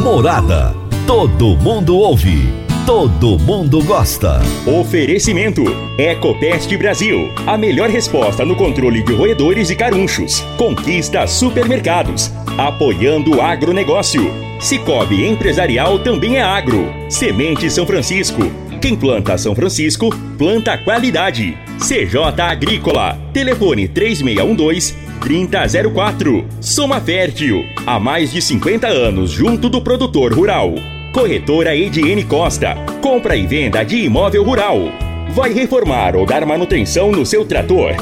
Morada. Todo mundo ouve. Todo mundo gosta. Oferecimento: Ecopest Brasil. A melhor resposta no controle de roedores e carunchos. Conquista supermercados. Apoiando o agronegócio. Cicobi Empresarial também é agro. Semente São Francisco. Quem planta São Francisco, planta qualidade. CJ Agrícola. Telefone 3612 3004. Soma Fértil. Há mais de 50 anos junto do produtor rural. Corretora Ediene Costa. Compra e venda de imóvel rural. Vai reformar ou dar manutenção no seu trator?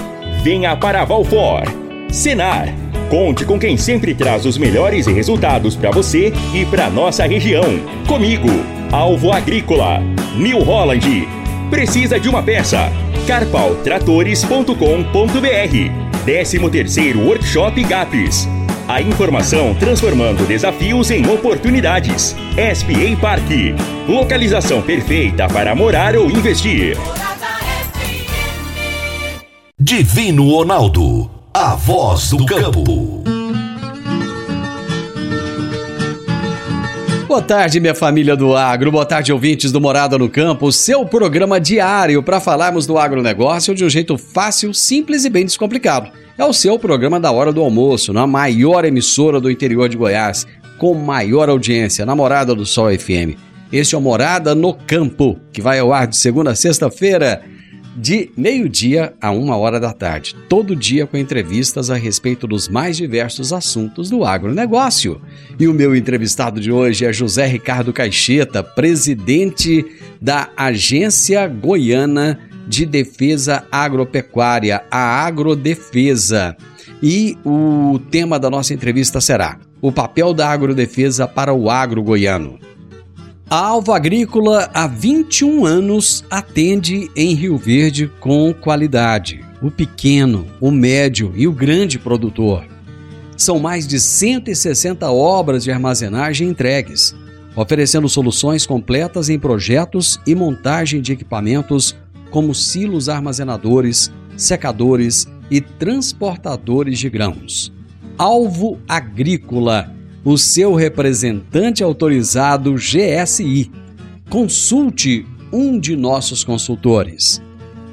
Venha para Valfor. Senar. Conte com quem sempre traz os melhores resultados para você e para nossa região. Comigo, Alvo Agrícola. New Holland. Precisa de uma peça? carpaltratores.com.br 13 terceiro Workshop GAPS. A informação transformando desafios em oportunidades. SPA Parque. Localização perfeita para morar ou investir. Divino Ronaldo. A voz do campo. Boa tarde, minha família do agro. Boa tarde, ouvintes do Morada no Campo. Seu programa diário para falarmos do agronegócio de um jeito fácil, simples e bem descomplicado. É o seu programa da hora do almoço, na maior emissora do interior de Goiás, com maior audiência, na Morada do Sol FM. Este é o Morada no Campo, que vai ao ar de segunda a sexta-feira, de meio-dia a uma hora da tarde. Todo dia com entrevistas a respeito dos mais diversos assuntos do agronegócio. E o meu entrevistado de hoje é José Ricardo Caixeta, presidente da Agência Goiana de Defesa Agropecuária, a Agrodefesa. E o tema da nossa entrevista será o papel da agrodefesa para o agro goiano. A Alva Agrícola há 21 anos atende em Rio Verde com qualidade. O pequeno, o médio e o grande produtor. São mais de 160 obras de armazenagem entregues, oferecendo soluções completas em projetos e montagem de equipamentos como silos armazenadores, secadores e transportadores de grãos. Alvo Agrícola o seu representante autorizado GSI. Consulte um de nossos consultores.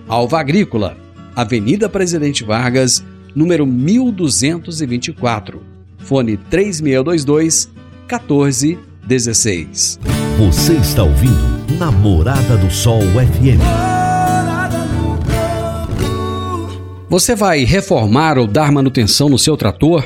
Alva Agrícola, Avenida Presidente Vargas, número 1224. Fone 3622 1416. Você está ouvindo Namorada do Sol FM. Você vai reformar ou dar manutenção no seu trator?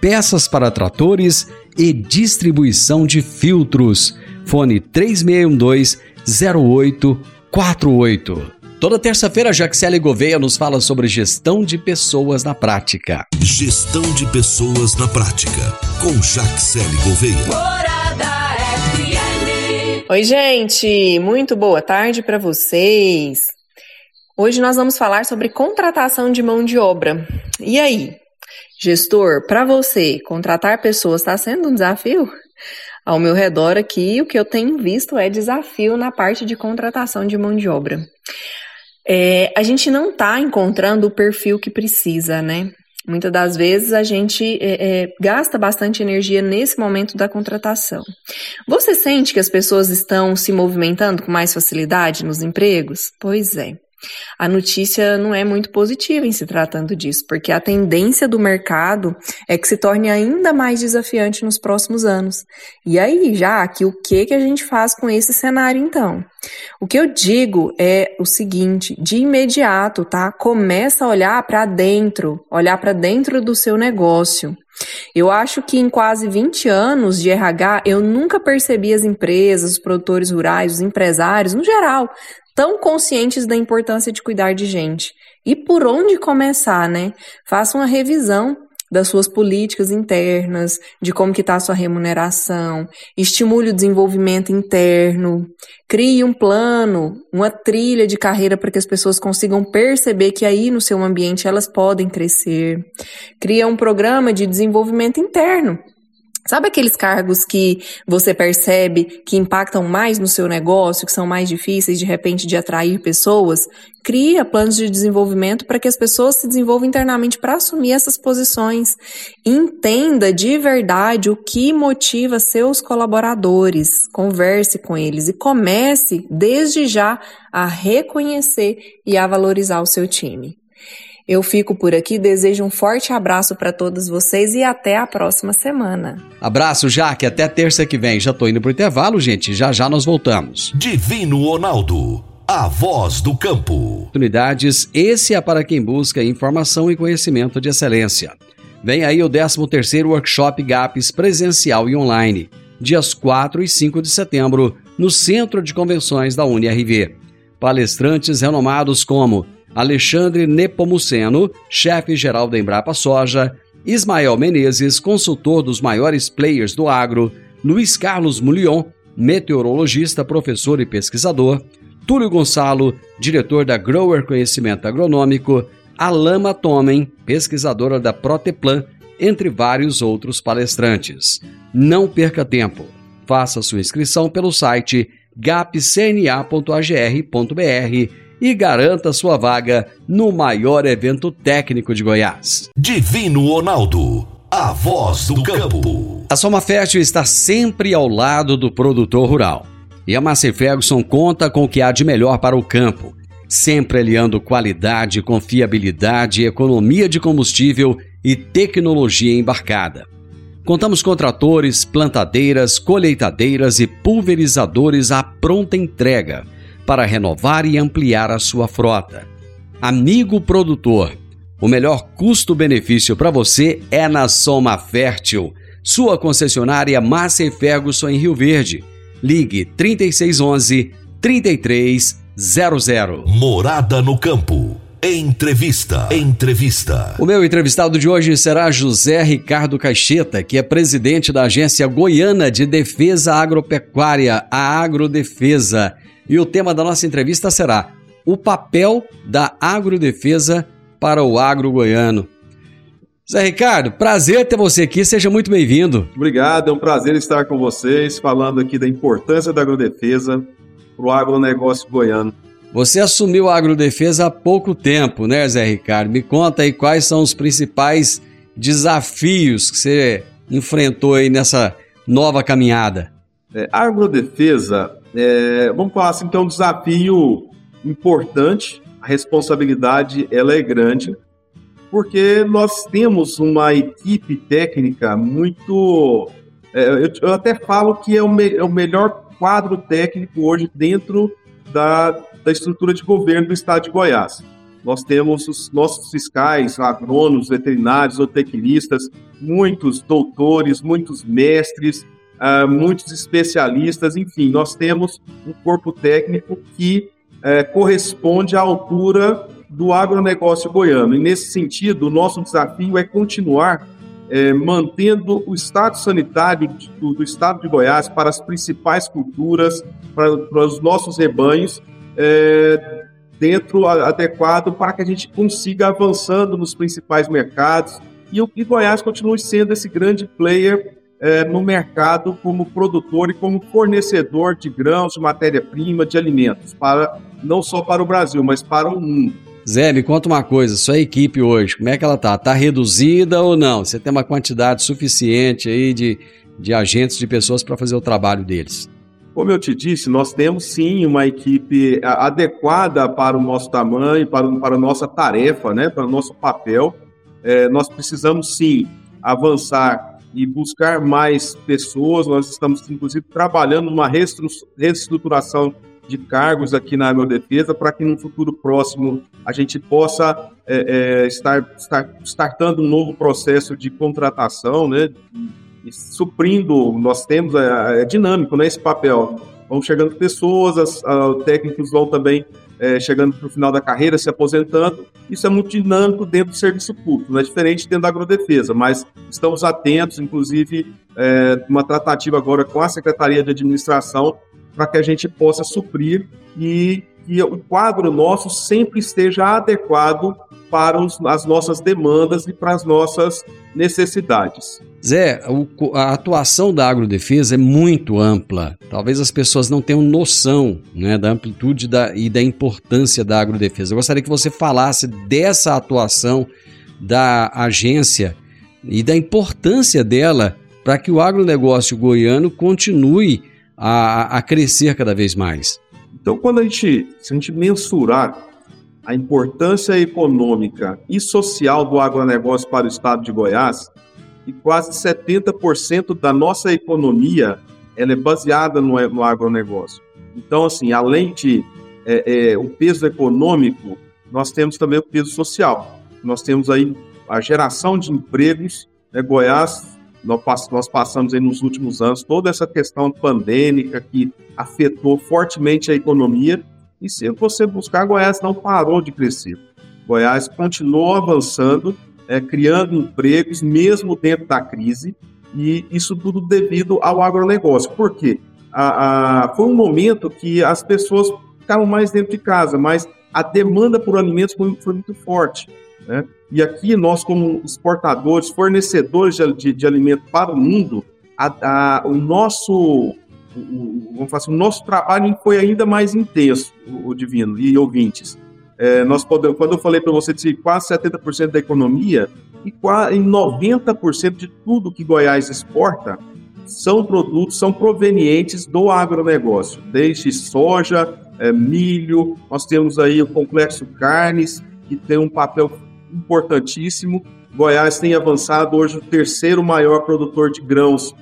peças para tratores e distribuição de filtros. Fone 3612-0848. Toda terça-feira, Jaxele Gouveia nos fala sobre gestão de pessoas na prática. Gestão de pessoas na prática, com Jaxele Gouveia. Morada FM. Oi, gente, muito boa tarde para vocês. Hoje nós vamos falar sobre contratação de mão de obra. E aí, gestor, para você, contratar pessoas está sendo um desafio? Ao meu redor aqui, o que eu tenho visto é desafio na parte de contratação de mão de obra. É, a gente não está encontrando o perfil que precisa, né? Muitas das vezes a gente é, é, gasta bastante energia nesse momento da contratação. Você sente que as pessoas estão se movimentando com mais facilidade nos empregos? Pois é. A notícia não é muito positiva em se tratando disso, porque a tendência do mercado é que se torne ainda mais desafiante nos próximos anos. E aí, já que o que que a gente faz com esse cenário então? O que eu digo é o seguinte, de imediato, tá? Começa a olhar para dentro, olhar para dentro do seu negócio. Eu acho que em quase 20 anos de RH, eu nunca percebi as empresas, os produtores rurais, os empresários, no geral, tão conscientes da importância de cuidar de gente. E por onde começar, né? Faça uma revisão das suas políticas internas, de como que está a sua remuneração, estimule o desenvolvimento interno, crie um plano, uma trilha de carreira para que as pessoas consigam perceber que aí no seu ambiente elas podem crescer, cria um programa de desenvolvimento interno, Sabe aqueles cargos que você percebe que impactam mais no seu negócio, que são mais difíceis de repente de atrair pessoas? Cria planos de desenvolvimento para que as pessoas se desenvolvam internamente para assumir essas posições. Entenda de verdade o que motiva seus colaboradores. Converse com eles e comece desde já a reconhecer e a valorizar o seu time. Eu fico por aqui, desejo um forte abraço para todos vocês e até a próxima semana. Abraço, Jaque, até terça que vem. Já tô indo pro intervalo, gente. Já já nós voltamos. Divino Ronaldo, a voz do campo. Oportunidades, esse é para quem busca informação e conhecimento de excelência. Vem aí o 13º Workshop GAPS presencial e online, dias 4 e 5 de setembro, no Centro de Convenções da UniRV. Palestrantes renomados como Alexandre Nepomuceno, chefe-geral da Embrapa Soja, Ismael Menezes, consultor dos maiores players do agro, Luiz Carlos Mulion, meteorologista, professor e pesquisador, Túlio Gonçalo, diretor da Grower Conhecimento Agronômico, Alama Tomen, pesquisadora da Proteplan, entre vários outros palestrantes. Não perca tempo. Faça sua inscrição pelo site gapcna.agr.br e garanta sua vaga no maior evento técnico de Goiás. Divino Ronaldo, a voz do campo. A Soma Fértil está sempre ao lado do produtor rural. E a Massey Ferguson conta com o que há de melhor para o campo, sempre aliando qualidade, confiabilidade, economia de combustível e tecnologia embarcada. Contamos com tratores, plantadeiras, colheitadeiras e pulverizadores à pronta entrega para renovar e ampliar a sua frota. Amigo produtor, o melhor custo-benefício para você é na Soma Fértil, sua concessionária Massa Ferguson em Rio Verde. Ligue 3611 3300. Morada no campo. Entrevista. Entrevista. O meu entrevistado de hoje será José Ricardo Caixeta, que é presidente da Agência Goiana de Defesa Agropecuária, a Agrodefesa. E o tema da nossa entrevista será o papel da agrodefesa para o agro goiano. Zé Ricardo, prazer ter você aqui, seja muito bem-vindo. Obrigado, é um prazer estar com vocês, falando aqui da importância da agrodefesa para o agronegócio goiano. Você assumiu a agrodefesa há pouco tempo, né, Zé Ricardo? Me conta aí quais são os principais desafios que você enfrentou aí nessa nova caminhada. É, a agrodefesa é, vamos falar assim, é um desafio importante, a responsabilidade ela é grande, porque nós temos uma equipe técnica muito. É, eu, eu, até falo que é o, me, é o, melhor quadro técnico hoje dentro da, da estrutura de governo do estado de Goiás. Nós temos os nossos fiscais, agrônomos, veterinários, zootecnistas, muitos doutores, muitos mestres, uh, muitos especialistas, enfim, nós temos um corpo técnico que uh, corresponde à altura do agronegócio goiano. E nesse sentido, o nosso desafio é continuar é, mantendo o estado sanitário do, do, estado de Goiás para as principais culturas, para, para os nossos rebanhos, é, dentro adequado para que a gente consiga avançando nos principais mercados e o Goiás continue sendo esse grande player é, no mercado como produtor e como fornecedor de grãos, de matéria-prima, de alimentos, para não só para o Brasil, mas para o mundo. Zé, me conta uma coisa, sua equipe hoje, como é que ela tá? Tá reduzida ou não? Você tem uma quantidade suficiente aí de, de agentes, de pessoas para fazer o trabalho deles? Como eu te disse, nós temos sim uma equipe adequada para o nosso tamanho, para, para a nossa tarefa, né, para o nosso papel. É, nós precisamos sim avançar e buscar mais pessoas. Nós estamos, inclusive, trabalhando restru- reestruturação de cargos aqui na Agrodefesa para que no futuro próximo a gente possa é, é, estar, estar startando um novo processo de contratação, né? E suprindo, nós temos, é, é dinâmico, né? Esse papel. Vão chegando pessoas, as, a- técnicos vão também é, chegando para o final da carreira, se aposentando. Isso é muito dinâmico dentro do serviço público, não é diferente dentro da agrodefesa, mas estamos atentos, inclusive, é, uma tratativa agora com a Secretaria de Administração para que a gente possa suprir e que o quadro nosso sempre esteja adequado para os- as nossas demandas e para as nossas necessidades. Zé, a atuação da agrodefesa é muito ampla. Talvez as pessoas não tenham noção né, da amplitude da- e da importância da agrodefesa. Eu gostaria que você falasse dessa atuação da agência e da importância dela para que o agronegócio goiano continue a, a crescer cada vez mais. Então, quando a gente, se a gente mensurar a importância econômica e social do agronegócio para o estado de Goiás, e quase 70% da nossa economia ela é baseada no, no agronegócio. Então, assim, além de é, é, o peso econômico, nós temos também o peso social. Nós temos aí a geração de empregos. Né? Goiás, nós, pass- nós passamos aí nos últimos anos toda essa questão pandêmica que afetou fortemente a economia. E se você buscar, Goiás não parou de crescer. Goiás continuou avançando, é, criando empregos, mesmo dentro da crise, e isso tudo devido ao agronegócio. Por quê? A, a- foi um momento que as pessoas ficaram mais dentro de casa, mas a demanda por alimentos foi, foi muito forte. Né? E aqui nós, como exportadores, fornecedores de, de, de alimento para o mundo, a- o nosso o- vamos falar assim, o nosso trabalho foi ainda mais intenso, o Divino e ouvintes. É, nós podemos, quando eu falei para você de quase 70% da economia e quase 90% de tudo que Goiás exporta são produtos, são provenientes do agronegócio, desde soja, é, milho, nós temos aí o complexo carnes, que tem um papel importantíssimo. Goiás tem avançado hoje o terceiro maior produtor de grãos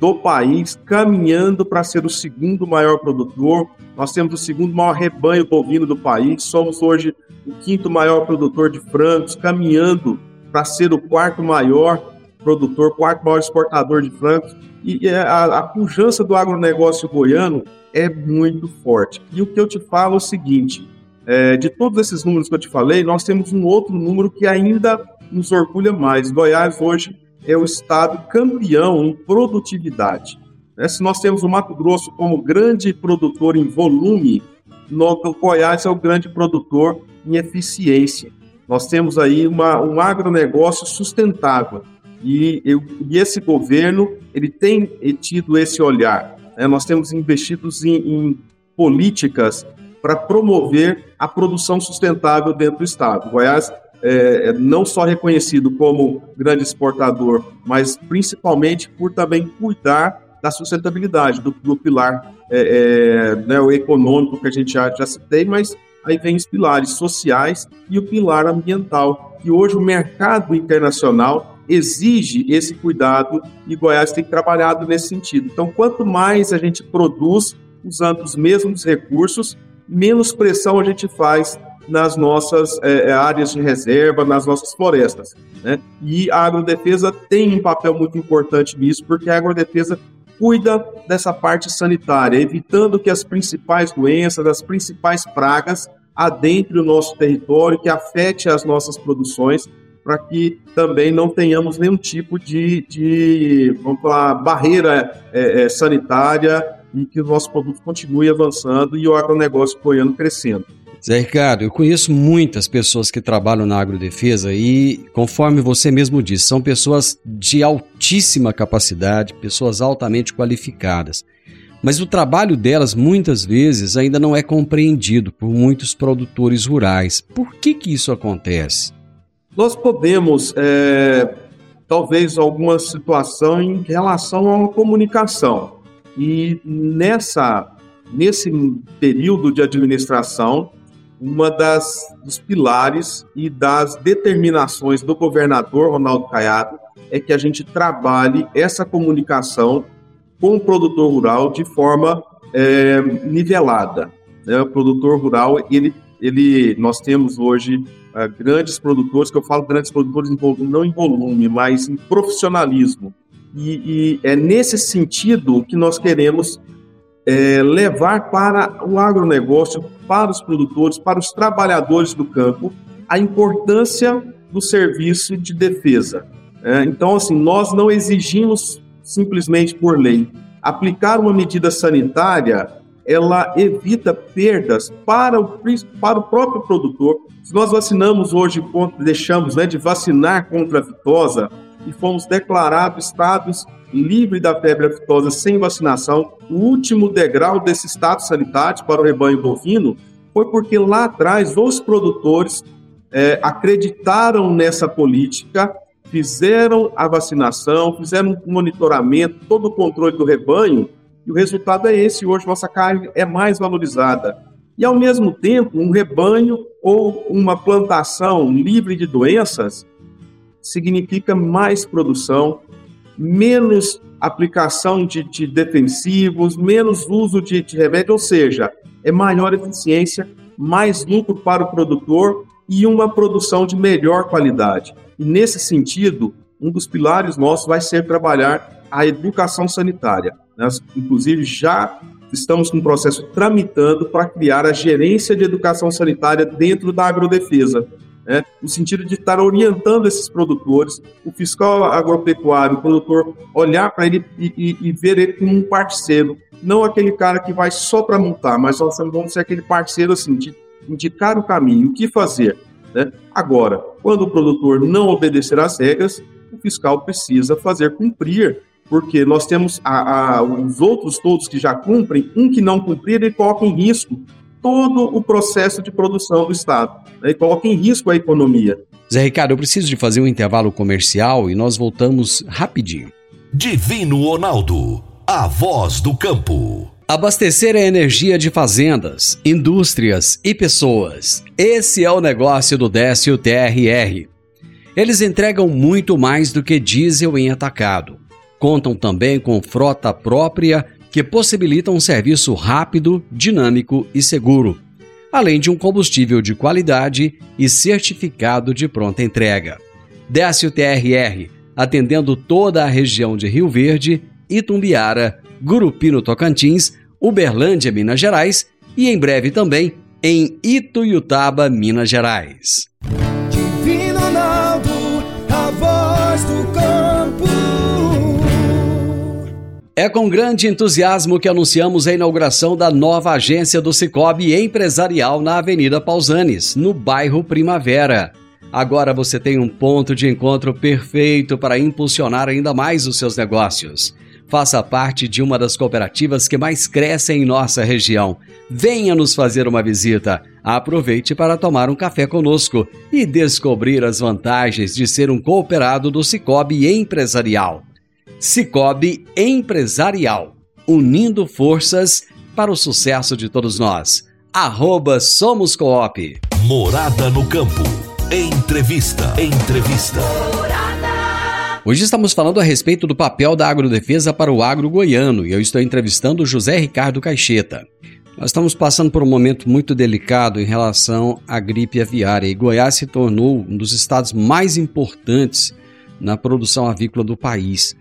do país, caminhando para ser o segundo maior produtor. Nós temos o segundo maior rebanho bovino do país, somos hoje o quinto maior produtor de frangos, caminhando para ser o quarto maior produtor, quarto maior exportador de frangos. E a, a pujança do agronegócio goiano é muito forte. E o que eu te falo é o seguinte: é, de todos esses números que eu te falei, nós temos um outro número que ainda nos orgulha mais. Goiás hoje é o estado campeão em produtividade. Né? Se nós temos o Mato Grosso como grande produtor em volume, no, o Goiás é o grande produtor em eficiência. Nós temos aí uma, um agronegócio sustentável. E, eu, e esse governo ele tem tido esse olhar. né? Nós temos investidos em, em políticas para promover a produção sustentável dentro do Estado. Goiás é, é não só reconhecido como grande exportador, mas principalmente por também cuidar da sustentabilidade, do, do pilar é, é, né, o econômico que a gente já, já citei, mas aí vem os pilares sociais e o pilar ambiental, que hoje o mercado internacional exige esse cuidado e Goiás tem trabalhado nesse sentido. Então, quanto mais a gente produz usando os mesmos recursos, menos pressão a gente faz nas nossas é, áreas de reserva, nas nossas florestas. Né? E a agrodefesa tem um papel muito importante nisso, porque a agrodefesa cuida dessa parte sanitária, evitando que as principais doenças, as principais pragas adentrem o nosso território, que afete as nossas produções, para que também não tenhamos nenhum tipo de, de vamos falar, barreira é, é, sanitária e que o nosso produto continue avançando e o agronegócio goiano crescendo. Zé Ricardo, eu conheço muitas pessoas que trabalham na agrodefesa e, conforme você mesmo disse, são pessoas de altíssima capacidade, pessoas altamente qualificadas. Mas o trabalho delas muitas vezes ainda não é compreendido por muitos produtores rurais. Por que, que isso acontece? Nós podemos, é, talvez, alguma situação em relação uma comunicação. E nessa, nesse período de administração, uma das dos pilares e das determinações do governador Ronaldo Caiado é que a gente trabalhe essa comunicação com o produtor rural de forma é, nivelada. Né? O produtor rural, ele, ele, nós temos hoje uh, grandes produtores, que eu falo grandes produtores em, não em volume, mas em profissionalismo. E, e é nesse sentido que nós queremos é, levar para o agronegócio, para os produtores, para os trabalhadores do campo, a importância do serviço de defesa. É, então, assim, nós não exigimos simplesmente por lei. Aplicar uma medida sanitária, ela evita perdas para o, para o próprio produtor. Se nós vacinamos hoje, deixamos né, de vacinar contra a fitosa e fomos declarados estados livre da febre aftosa sem vacinação, o último degrau desse status sanitário para o rebanho bovino foi porque lá atrás os produtores é, acreditaram nessa política, fizeram a vacinação, fizeram um monitoramento, todo o controle do rebanho, e o resultado é esse. Hoje nossa carne é mais valorizada. E ao mesmo tempo, um rebanho ou uma plantação livre de doenças significa mais produção, menos aplicação de, de defensivos, menos uso de, de remédio, ou seja, é maior eficiência, mais lucro para o produtor e uma produção de melhor qualidade. E nesse sentido, um dos pilares nossos vai ser trabalhar a educação sanitária. Nós, inclusive, já estamos com processo tramitando para criar a gerência de educação sanitária dentro da agrodefesa né, no sentido de estar orientando esses produtores, o fiscal agropecuário, o produtor, olhar para ele e, e, e, ver ele como um parceiro, não aquele cara que vai só para montar, mas nós vamos ser aquele parceiro assim, de indicar o caminho, o que fazer. Né? Agora, quando o produtor não obedecer às regras, o fiscal precisa fazer cumprir porque nós temos a, a, os outros todos que já cumprem, um que não cumprir, ele coloca em risco todo o processo de produção do Estado né, e coloca em risco a economia. Zé Ricardo, eu preciso de fazer um intervalo comercial e nós voltamos rapidinho. Divino Ronaldo, a voz do campo. Abastecer a energia de fazendas, indústrias e pessoas. Esse é o negócio do Décio TRR. Eles entregam muito mais do que diesel em atacado. Contam também com frota própria que possibilita um serviço rápido, dinâmico e seguro, além de um combustível de qualidade e certificado de pronta entrega. Décio TRR, atendendo toda a região de Rio Verde, Itumbiara, Gurupino Tocantins, Uberlândia, Minas Gerais e em breve também em Ituiutaba, Minas Gerais. Ronaldo, a voz do É com grande entusiasmo que anunciamos a inauguração da nova agência do Cicobi Empresarial na Avenida Pausanes, no bairro Primavera. Agora você tem um ponto de encontro perfeito para impulsionar ainda mais os seus negócios. Faça parte de uma das cooperativas que mais crescem em nossa região. Venha nos fazer uma visita. Aproveite para tomar um café conosco e descobrir as vantagens de ser um cooperado do Cicobi Empresarial. Cicobi Empresarial, unindo forças para o sucesso de todos nós. Arroba Somos Coop. Morada no Campo. Entrevista. Entrevista. Hoje estamos falando a respeito do papel da agrodefesa para o agro goiano e eu estou entrevistando José Ricardo Caixeta. Nós estamos passando por um momento muito delicado em relação à gripe aviária e Goiás se tornou um dos estados mais importantes na produção avícola do país.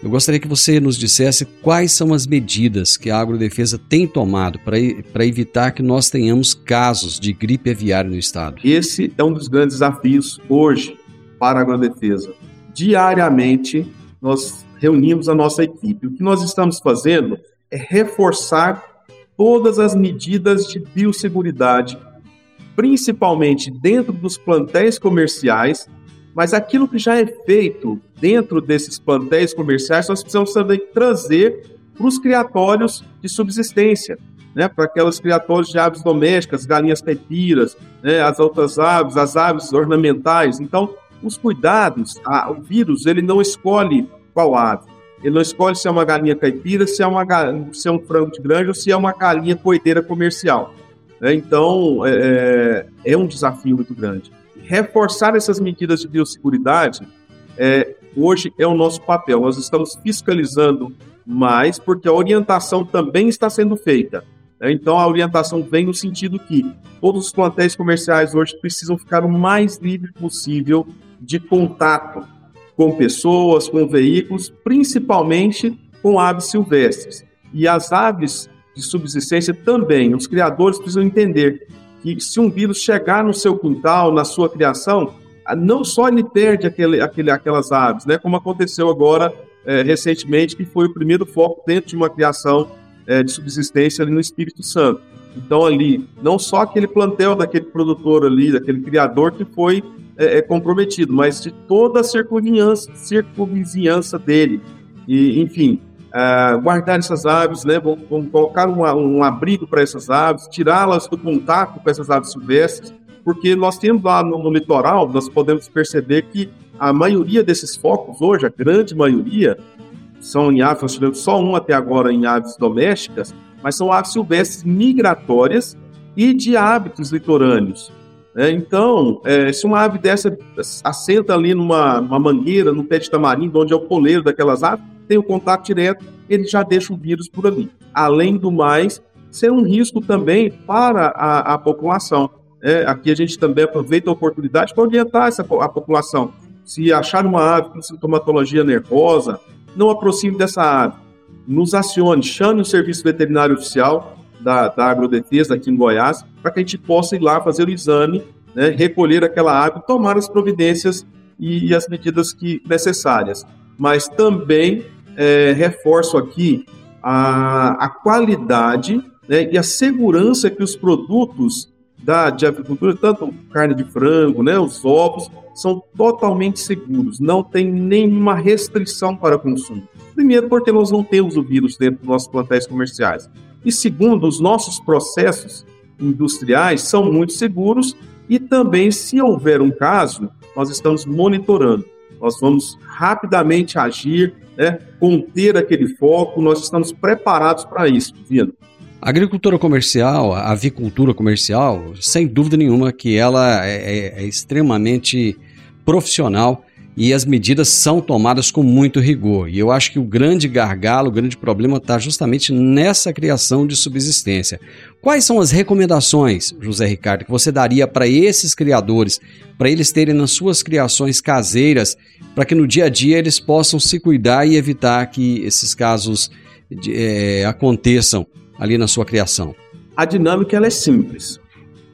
Eu gostaria que você nos dissesse quais são as medidas que a Agrodefesa tem tomado para evitar que nós tenhamos casos de gripe aviária no estado. Esse é um dos grandes desafios hoje para a Agrodefesa. Diariamente, nós reunimos a nossa equipe. O que nós estamos fazendo é reforçar todas as medidas de biosseguridade, principalmente dentro dos plantéis comerciais mas aquilo que já é feito dentro desses plantéis comerciais, nós precisamos também trazer para os criatórios de subsistência, né? para aquelas criatórios de aves domésticas, galinhas caipiras, né? as outras aves, as aves ornamentais. Então, os cuidados, a, o vírus, ele não escolhe qual ave. Ele não escolhe se é uma galinha caipira, se é, uma, se é um frango de granja ou se é uma galinha coiteira comercial. né? Então, é, é um desafio muito grande. Reforçar essas medidas de biosseguridade é, hoje é o nosso papel. Nós estamos fiscalizando mais, porque a orientação também está sendo feita. né? Então, a orientação vem no sentido que todos os plantéis comerciais hoje precisam ficar o mais livre possível de contato com pessoas, com veículos, principalmente com aves silvestres. E as aves de subsistência também. Os criadores precisam entender que se um vírus chegar no seu quintal, na sua criação, ah, não só ele perde aquele, aquele, aquelas aves, né, como aconteceu agora eh, recentemente, que foi o primeiro foco dentro de uma criação eh, de subsistência ali no Espírito Santo. Então ali, não só aquele plantel daquele produtor ali, daquele criador que foi eh, comprometido, mas de toda a circunvizinhança, circunvizinhança dele. E, enfim, ah, guardar essas aves, né? Vamos, colocar um, um abrigo para essas aves, tirá-las do contato com essas aves silvestres, porque nós temos lá no, no litoral, nós podemos perceber que a maioria desses focos hoje, a grande maioria, são em aves, nós tivemos só um até agora em aves domésticas, mas são aves silvestres migratórias e de hábitos litorâneos. né? então, eh, se uma ave dessa assenta ali numa mangueira, no pé de tamarindo, onde é o poleiro daquelas aves, tem o contato direto, ele já deixa o vírus por ali. Além do mais, ser um risco também para a, a população. É, aqui a gente também aproveita a oportunidade para orientar essa, a população. Se achar uma ave com sintomatologia nervosa, não aproxime dessa ave. Nos acione, chame o serviço veterinário oficial da, da Agrodefesa aqui em Goiás, para que a gente possa ir lá fazer o exame, né, recolher aquela ave, tomar as providências e, e as medidas que necessárias. Mas também é, reforço aqui a, a qualidade né, e a segurança que os produtos da, de avicultura, tanto carne de frango, né, os ovos, são totalmente seguros, não tem nenhuma restrição para consumo. Primeiro, porque nós não temos o vírus dentro dos nossos plantéis comerciais. E segundo, os nossos processos industriais são muito seguros e também, se houver um caso, nós estamos monitorando. Nós vamos rapidamente agir, né, conter aquele foco, nós estamos preparados para isso, Divino. A agricultura comercial, a avicultura comercial, sem dúvida nenhuma que ela é, é- é extremamente profissional e as medidas são tomadas com muito rigor. E eu acho que o grande gargalo, o grande problema está justamente nessa criação de subsistência. Quais são as recomendações, José Ricardo, que você daria para esses criadores, para eles terem nas suas criações caseiras, para que no dia a dia eles possam se cuidar e evitar que esses casos de- eh, aconteçam ali na sua criação? A dinâmica ela é simples.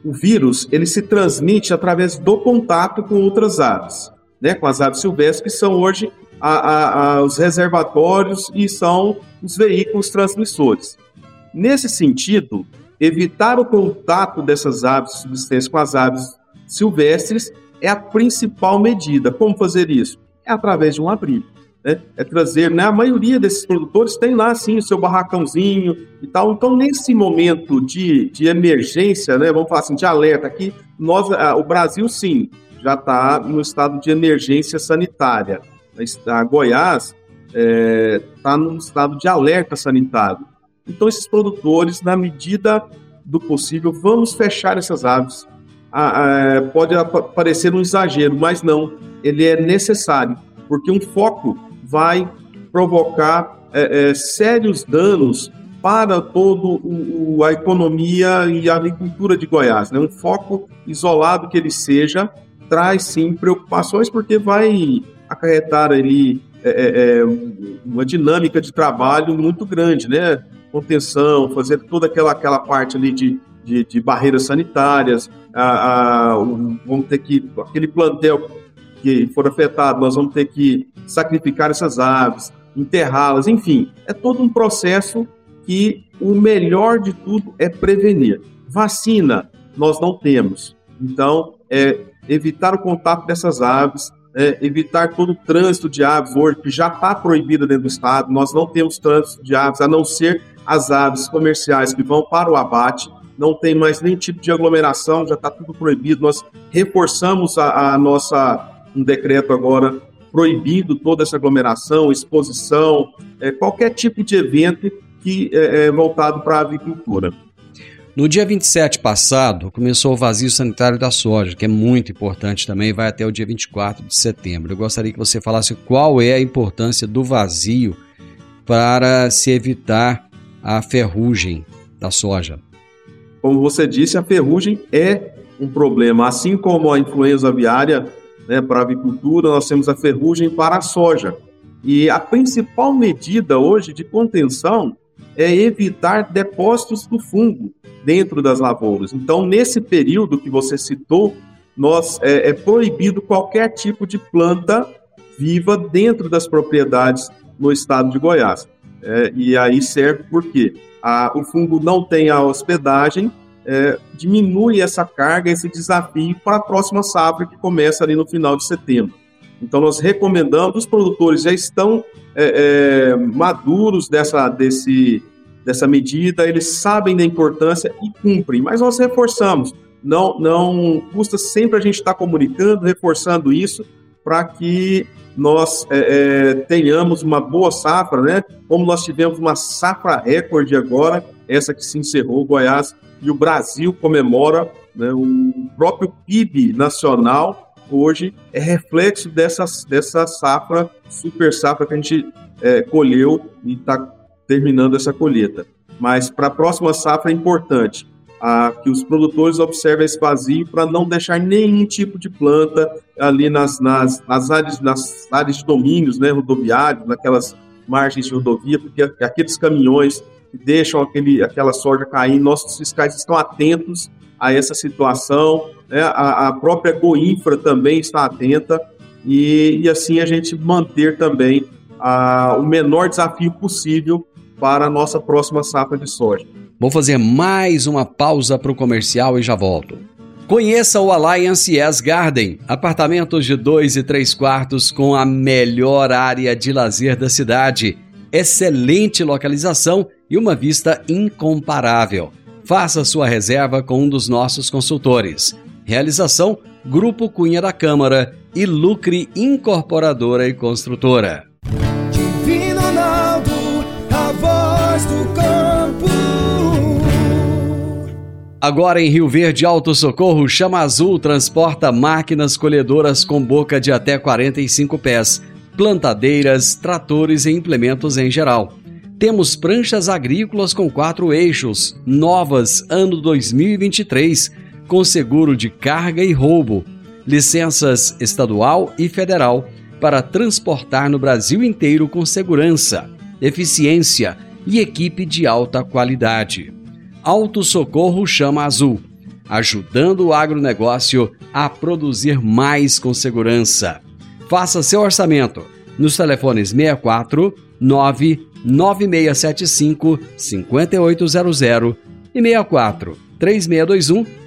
O vírus ele se transmite através do contato com outras aves, né? com as aves silvestres, que são hoje a- a- a- os reservatórios e são os veículos transmissores. Nesse sentido, evitar o contato dessas aves de com as aves silvestres é a principal medida. Como fazer isso? É através de um abrigo. né? É trazer, né? A maioria desses produtores tem lá, sim, o seu barracãozinho e tal. Então, nesse momento de, de emergência, né? Vamos falar assim, de alerta aqui, nós, o Brasil, sim, já está no estado de emergência sanitária. A Goiás está num estado de alerta sanitário. Então, esses produtores, na medida do possível, vamos fechar essas aves. Pode parecer um exagero, mas não. Ele é necessário, porque um foco vai provocar eh, eh, sérios danos para o- a economia e a agricultura de Goiás. Né? Um foco isolado que ele seja traz sim preocupações, porque vai acarretar ali eh, eh, eh, uma dinâmica de trabalho muito grande, né? Contenção, fazer toda aquela, aquela parte ali de, de, de barreiras sanitárias, a, a- vamos ter que, aquele plantel que for afetado, nós vamos ter que sacrificar essas aves, enterrá-las, enfim, é todo um processo que o melhor de tudo é prevenir. Vacina nós não temos, então é evitar o contato dessas aves, é, evitar todo o trânsito de aves hoje, que já está proibido dentro do estado, nós não temos trânsito de aves, a não ser as aves comerciais que vão para o abate, não tem mais nenhum tipo de aglomeração, já está tudo proibido. Nós reforçamos a, a nossa um decreto agora proibido toda essa aglomeração, exposição, é, qualquer tipo de evento que é, é voltado para a avicultura. No dia 27 passado, começou o vazio sanitário da soja, que é muito importante também, vai até o dia 24 de setembro. Eu gostaria que você falasse qual é a importância do vazio para se evitar a ferrugem da soja. Como você disse, a ferrugem é um problema, assim como a influenza aviária né, para a avicultura, nós temos a ferrugem para a soja. E a principal medida hoje de contenção é evitar depósitos do fungo dentro das lavouras. Então, nesse período que você citou, nós é, é proibido qualquer tipo de planta viva dentro das propriedades no estado de Goiás. É, e aí serve porque a, o fungo não tem a hospedagem, é, diminui essa carga, esse desafio para a próxima safra que começa ali no final de setembro. Então nós recomendamos, os produtores já estão é, é, maduros dessa, desse, dessa medida, eles sabem da importância e cumprem, mas nós reforçamos. Não, não custa sempre a gente estar comunicando, reforçando isso, para que nós é, é, tenhamos uma boa safra, né? Como nós tivemos uma safra recorde agora, essa que se encerrou, Goiás e o Brasil comemora né, o próprio PIB nacional hoje é reflexo dessa, dessa safra, super safra que a gente é, colheu e está terminando essa colheita. Mas para a próxima safra é importante a, que os produtores observem esse vazio para não deixar nenhum tipo de planta ali nas, nas, nas, áreas, nas áreas de domínios né, rodoviários, naquelas margens de rodovia, porque aqueles caminhões que deixam aquele, aquela soja cair, nossos fiscais estão atentos a essa situação, né, a, a própria Goinfra também está atenta, e, e assim a gente manter também a, o menor desafio possível para a nossa próxima safra de soja. Vou fazer mais uma pausa para o comercial e já volto. Conheça o Alliance Yes Garden, apartamentos de 2 e 3 quartos com a melhor área de lazer da cidade, excelente localização e uma vista incomparável. Faça sua reserva com um dos nossos consultores. Realização: Grupo Cunha da Câmara e Lucre Incorporadora e Construtora. Divino Ronaldo, a voz do campo. Agora em Rio Verde Alto Socorro, Chama Azul transporta máquinas colhedoras com boca de até 45 pés, plantadeiras, tratores e implementos em geral. Temos pranchas agrícolas com quatro eixos, novas ano 2023, com seguro de carga e roubo, licenças estadual e federal para transportar no Brasil inteiro com segurança, eficiência e equipe de alta qualidade. Auto Socorro Chama Azul, ajudando o agronegócio a produzir mais com segurança. Faça seu orçamento nos telefones 64 99675 5800 e 64 3621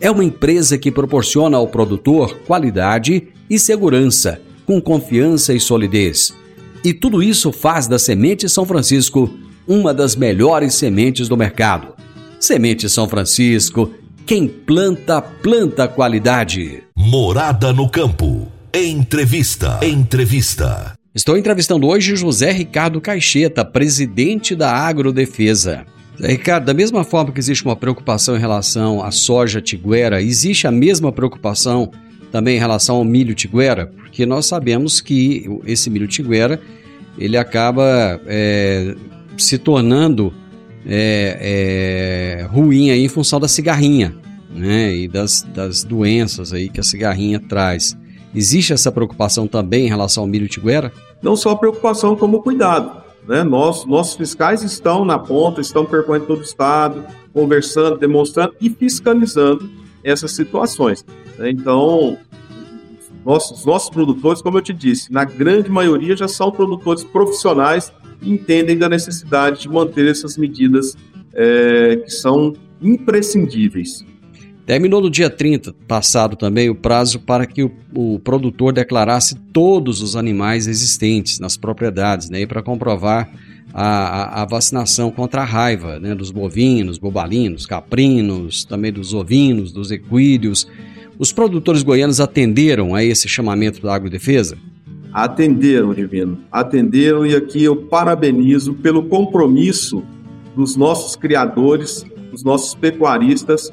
É uma empresa que proporciona ao produtor qualidade e segurança, com confiança e solidez. E tudo isso faz da Semente São Francisco uma das melhores sementes do mercado. Semente São Francisco, quem planta, planta qualidade. Morada no campo. Entrevista. Entrevista. Estou entrevistando hoje José Ricardo Caixeta, presidente da Agrodefesa. Ricardo, da mesma forma que existe uma preocupação em relação à soja tiguera, existe a mesma preocupação também em relação ao milho tiguera? Porque nós sabemos que esse milho tiguera ele acaba é, se tornando é, é, ruim aí em função da cigarrinha né, e das, das doenças aí que a cigarrinha traz. Existe essa preocupação também em relação ao milho tiguera? Não só preocupação, como cuidado. Né? Nós, nossos fiscais estão na ponta, estão percorrendo todo o estado, conversando, demonstrando e fiscalizando essas situações. Né? Então, Nossos, nossos produtores, como eu te disse, na grande maioria já são produtores profissionais e entendem da necessidade de manter essas medidas é, que são imprescindíveis. Terminou no dia 30 passado também o prazo para que o, o produtor declarasse todos os animais existentes nas propriedades, né, para comprovar a, a, vacinação contra a raiva né, dos bovinos, bobalinos, caprinos, também dos ovinos, dos equídeos. Os produtores goianos atenderam a esse chamamento da agrodefesa? Atenderam, Divino. Atenderam e aqui eu parabenizo pelo compromisso dos nossos criadores, dos nossos pecuaristas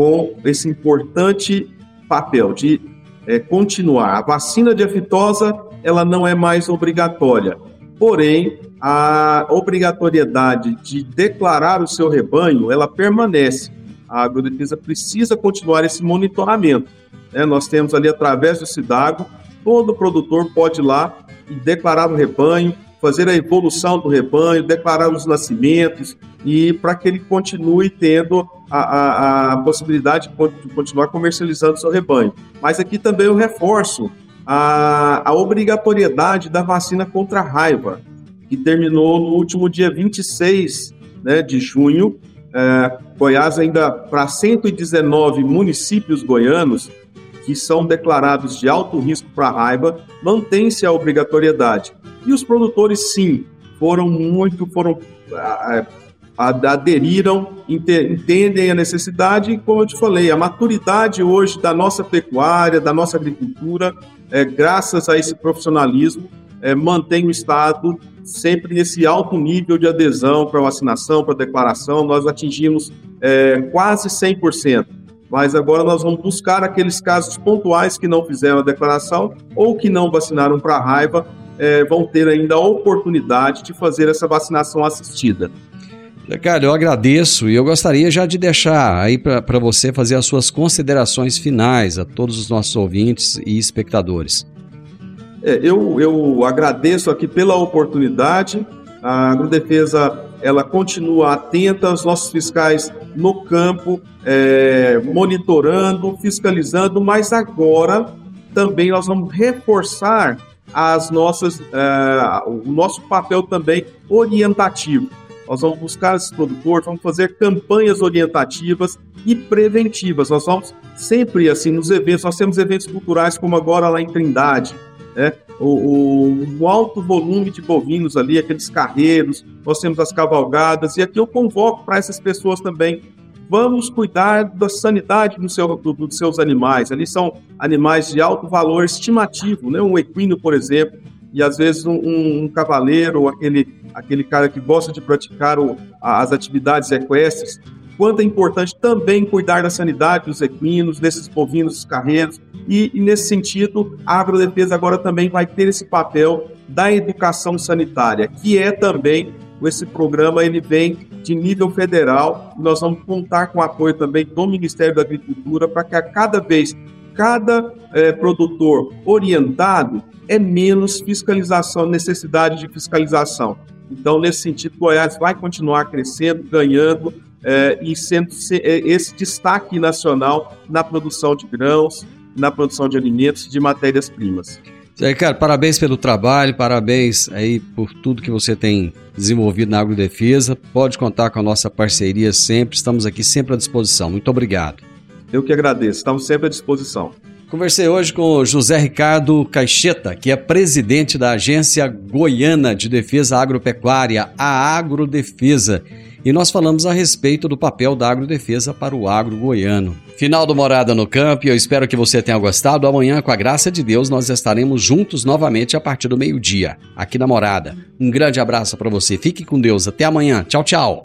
com esse importante papel de é, continuar. A vacina de aftosa ela não é mais obrigatória, porém a obrigatoriedade de declarar o seu rebanho ela permanece. A agrodefesa precisa continuar esse monitoramento. Né? Nós temos ali através do SIDAGO, todo produtor pode ir lá e declarar o rebanho, fazer a evolução do rebanho, declarar os nascimentos e para que ele continue tendo a, a, a, possibilidade de continuar comercializando seu rebanho. Mas aqui também eu reforço a, a obrigatoriedade da vacina contra a raiva, que terminou no último dia 26 né, de junho. É, Goiás ainda para 119 municípios goianos que são declarados de alto risco para raiva, mantém-se a obrigatoriedade. E os produtores, sim, foram muito, foram aderiram, entendem a necessidade e, como eu te falei, a maturidade hoje da nossa pecuária, da nossa agricultura, é, graças a esse profissionalismo, é, mantém o Estado sempre nesse alto nível de adesão para vacinação, para declaração. Nós atingimos é, quase 100%. Mas agora nós vamos buscar aqueles casos pontuais que não fizeram a declaração ou que não vacinaram para raiva é, vão ter ainda a oportunidade de fazer essa vacinação assistida. Cara, eu agradeço e eu gostaria já de deixar aí para você fazer as suas considerações finais a todos os nossos ouvintes e espectadores. É, eu, eu agradeço aqui pela oportunidade. A Agrodefesa ela continua atenta, os nossos fiscais no campo, é, monitorando, fiscalizando, mas agora também nós vamos reforçar as nossas, uh, o nosso papel também orientativo. Nós vamos buscar esses produtores, vamos fazer campanhas orientativas e preventivas. Nós vamos sempre, assim, nos eventos, nós temos eventos culturais como agora lá em Trindade, né? O, o, o, alto volume de bovinos ali, aqueles carreiros, nós temos as cavalgadas, e aqui eu convoco para essas pessoas também vamos cuidar da sanidade do seu, do, dos seus animais. Ali são animais de alto valor estimativo, né? um equino, por exemplo, e às vezes um, um, um cavaleiro, aquele, aquele cara que gosta de praticar o, as atividades equestres, quanto é importante também cuidar da sanidade dos equinos, desses bovinos, dos carreiros, e, e, nesse sentido, a agrodefesa agora também vai ter esse papel da educação sanitária, que é também esse programa ele vem de nível federal. Nós vamos contar com o apoio também do Ministério da Agricultura para que a cada vez cada é, produtor orientado é menos fiscalização, necessidade de fiscalização. Então, nesse sentido, Goiás vai continuar crescendo, ganhando é, e sendo é, esse destaque nacional na produção de grãos, na produção de alimentos e de matérias-primas. Ricardo, parabéns pelo trabalho, parabéns aí por tudo que você tem desenvolvido na agrodefesa. Pode contar com a nossa parceria sempre, estamos aqui sempre à disposição. Muito obrigado. Eu que agradeço, estamos sempre à disposição. Conversei hoje com o José Ricardo Caixeta, que é presidente da Agência Goiana de Defesa Agropecuária, a Agrodefesa e nós falamos a respeito do papel da agrodefesa para o agro goiano. Final do Morada no Campo, eu espero que você tenha gostado. Amanhã, com a graça de Deus, nós estaremos juntos novamente a partir do meio-dia, aqui na Morada. Um grande abraço para você, fique com Deus, até amanhã. Tchau, tchau.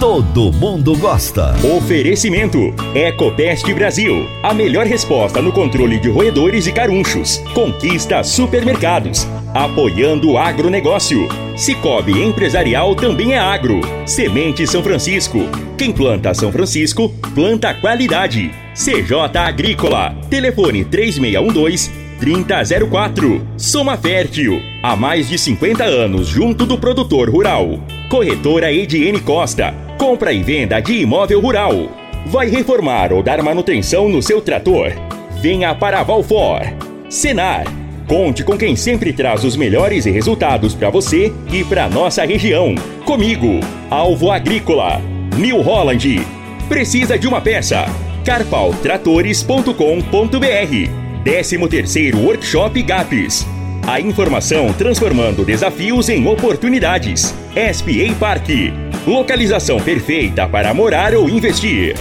todo mundo gosta. Oferecimento: Ecopest Brasil. A melhor resposta no controle de roedores e carunchos. Conquista supermercados. Apoiando o agronegócio. Cicobi Empresarial também é agro. Semente São Francisco. Quem planta São Francisco, planta qualidade. CJ Agrícola. Telefone 3612 3004. Soma Fértil. Há mais de 50 anos junto do produtor rural. Corretora Ediene Costa. Compra e venda de imóvel rural. Vai reformar ou dar manutenção no seu trator? Venha para a Valfor. Senar. Conte com quem sempre traz os melhores resultados para você e para nossa região. Comigo, Alvo Agrícola. New Holland. Precisa de uma peça? carpaltratores.com.br 13º Workshop GAPS. A informação transformando desafios em oportunidades. SPA Parque. Localização perfeita para morar ou investir.